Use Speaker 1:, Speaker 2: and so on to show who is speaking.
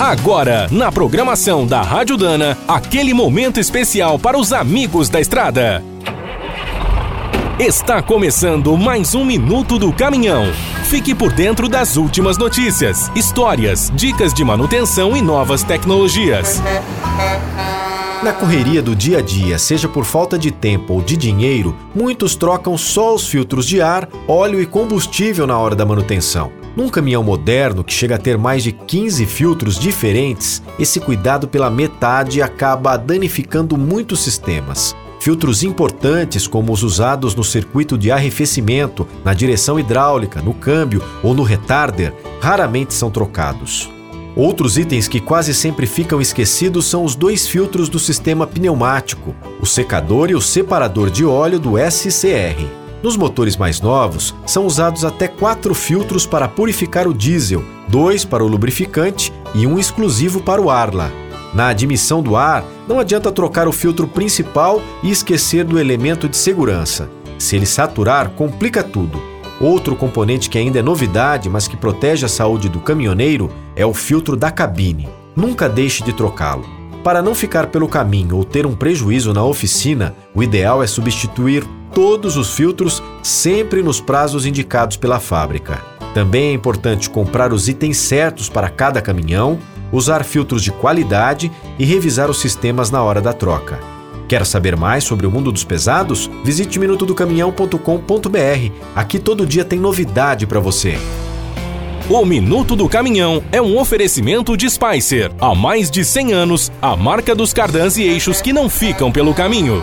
Speaker 1: Agora, na programação da Rádio Dana, aquele momento especial para os amigos da estrada. Está começando mais um Minuto do Caminhão. Fique por dentro das últimas notícias, histórias, dicas de manutenção e novas tecnologias.
Speaker 2: Na correria do dia a dia, seja por falta de tempo ou de dinheiro, muitos trocam só os filtros de ar, óleo e combustível na hora da manutenção. Num caminhão moderno que chega a ter mais de 15 filtros diferentes, esse cuidado pela metade acaba danificando muitos sistemas. Filtros importantes, como os usados no circuito de arrefecimento, na direção hidráulica, no câmbio ou no retarder, raramente são trocados. Outros itens que quase sempre ficam esquecidos são os dois filtros do sistema pneumático, o secador e o separador de óleo do SCR. Nos motores mais novos, são usados até quatro filtros para purificar o diesel, dois para o lubrificante e um exclusivo para o Arla. Na admissão do ar, não adianta trocar o filtro principal e esquecer do elemento de segurança. Se ele saturar, complica tudo. Outro componente que ainda é novidade, mas que protege a saúde do caminhoneiro, é o filtro da cabine. Nunca deixe de trocá-lo. Para não ficar pelo caminho ou ter um prejuízo na oficina, o ideal é substituir todos os filtros sempre nos prazos indicados pela fábrica. Também é importante comprar os itens certos para cada caminhão, usar filtros de qualidade e revisar os sistemas na hora da troca. Quer saber mais sobre o mundo dos pesados? Visite minutodocaminhão.com.br. Aqui todo dia tem novidade para você.
Speaker 1: O Minuto do Caminhão é um oferecimento de Spicer. Há mais de 100 anos, a marca dos cardãs e eixos que não ficam pelo caminho.